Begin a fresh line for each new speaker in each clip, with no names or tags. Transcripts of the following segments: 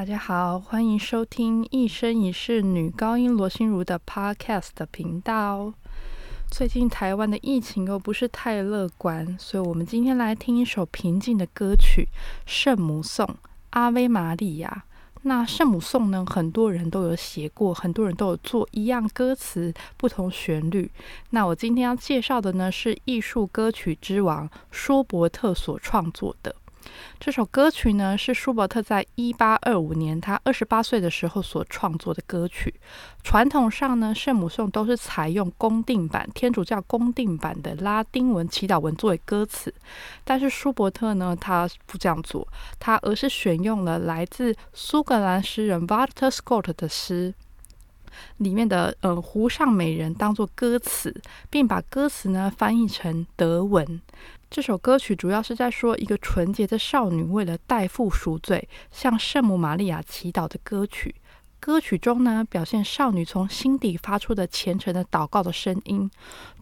大家好，欢迎收听一生一世女高音罗心如的 Podcast 频道。最近台湾的疫情又不是太乐观，所以我们今天来听一首平静的歌曲《圣母颂》阿威玛利亚。那圣母颂呢，很多人都有写过，很多人都有做一样歌词，不同旋律。那我今天要介绍的呢，是艺术歌曲之王舒伯特所创作的。这首歌曲呢，是舒伯特在一八二五年他二十八岁的时候所创作的歌曲。传统上呢，圣母颂都是采用公定版天主教公定版的拉丁文祈祷文作为歌词，但是舒伯特呢，他不这样做，他而是选用了来自苏格兰诗人 Walter Scott 的诗。里面的“呃湖上美人”当做歌词，并把歌词呢翻译成德文。这首歌曲主要是在说一个纯洁的少女为了代父赎罪，向圣母玛利亚祈祷的歌曲。歌曲中呢，表现少女从心底发出的虔诚的祷告的声音，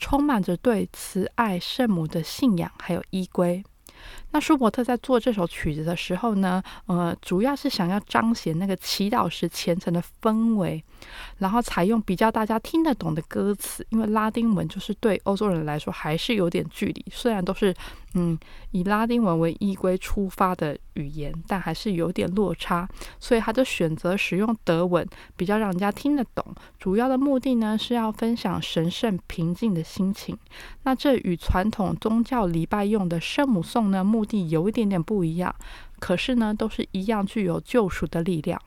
充满着对慈爱圣母的信仰还有依归。那舒伯特在做这首曲子的时候呢，呃，主要是想要彰显那个祈祷时虔诚的氛围，然后采用比较大家听得懂的歌词，因为拉丁文就是对欧洲人来说还是有点距离，虽然都是。嗯，以拉丁文为依归出发的语言，但还是有点落差，所以他就选择使用德文，比较让人家听得懂。主要的目的呢，是要分享神圣平静的心情。那这与传统宗教礼拜用的圣母颂呢，目的有一点点不一样，可是呢，都是一样具有救赎的力量。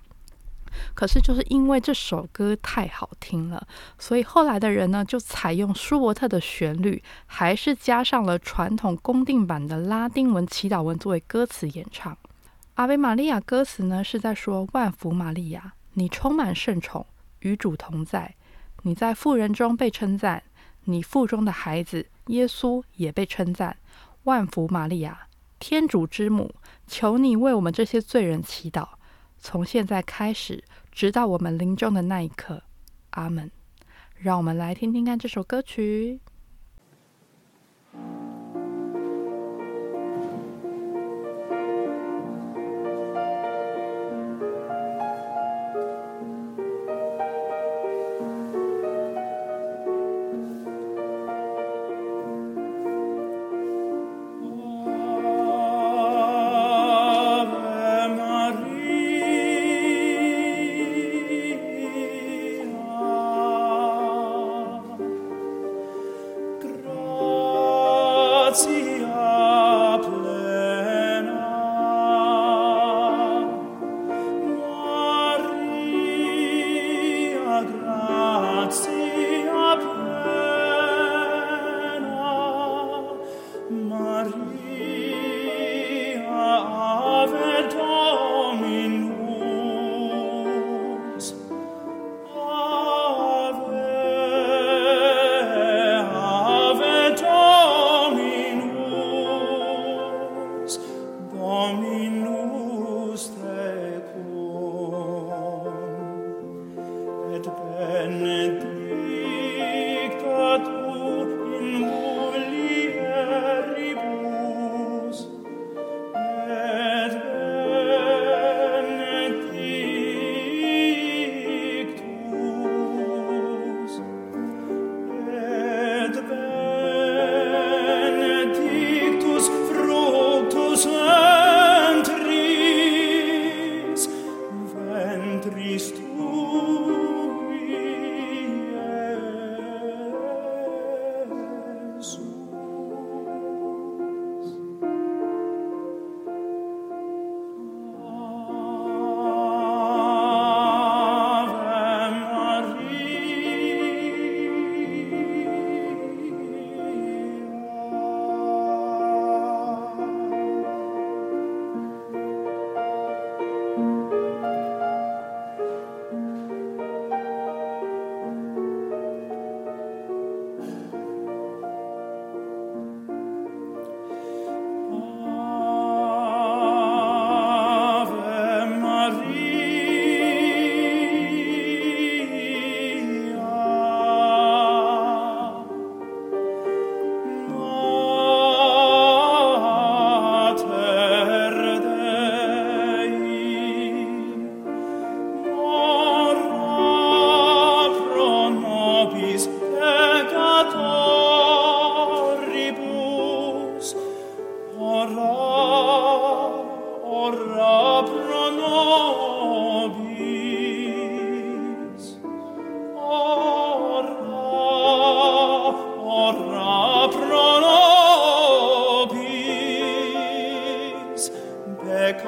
可是，就是因为这首歌太好听了，所以后来的人呢，就采用舒伯特的旋律，还是加上了传统公定版的拉丁文祈祷文作为歌词演唱。阿维玛利亚歌词呢，是在说：万福玛利亚，你充满圣宠，与主同在，你在妇人中被称赞，你腹中的孩子耶稣也被称赞。万福玛利亚，天主之母，求你为我们这些罪人祈祷。从现在开始，直到我们临终的那一刻，阿门。让我们来听听看这首歌曲。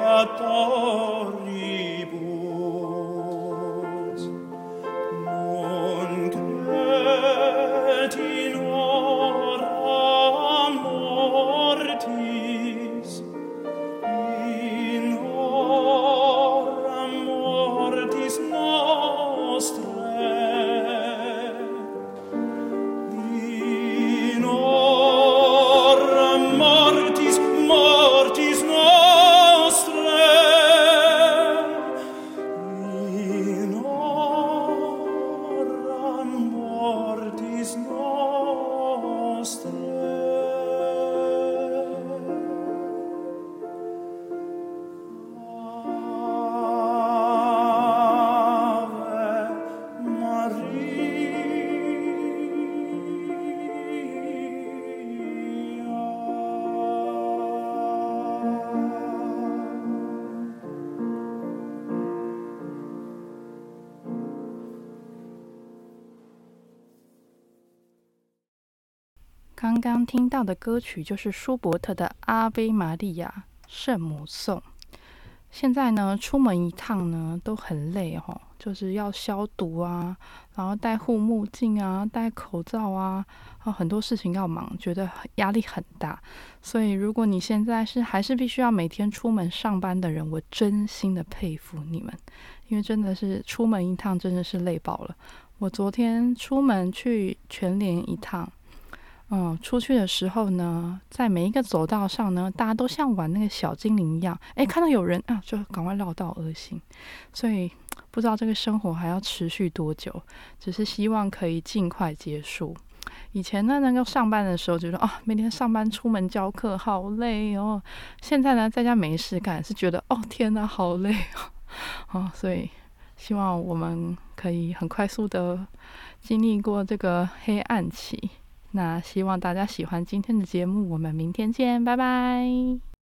peccatoribus 刚刚听到的歌曲就是舒伯特的《阿维玛利亚圣母颂》。现在呢，出门一趟呢都很累哦，就是要消毒啊，然后戴护目镜啊，戴口罩啊，啊，很多事情要忙，觉得压力很大。所以，如果你现在是还是必须要每天出门上班的人，我真心的佩服你们，因为真的是出门一趟真的是累爆了。我昨天出门去全联一趟。嗯，出去的时候呢，在每一个走道上呢，大家都像玩那个小精灵一样，哎，看到有人啊，就赶快绕道而行。所以不知道这个生活还要持续多久，只是希望可以尽快结束。以前呢，能够上班的时候，觉得啊，每天上班出门教课好累哦。现在呢，在家没事干，是觉得哦，天哪，好累哦啊！所以希望我们可以很快速的经历过这个黑暗期。那希望大家喜欢今天的节目，我们明天见，拜拜。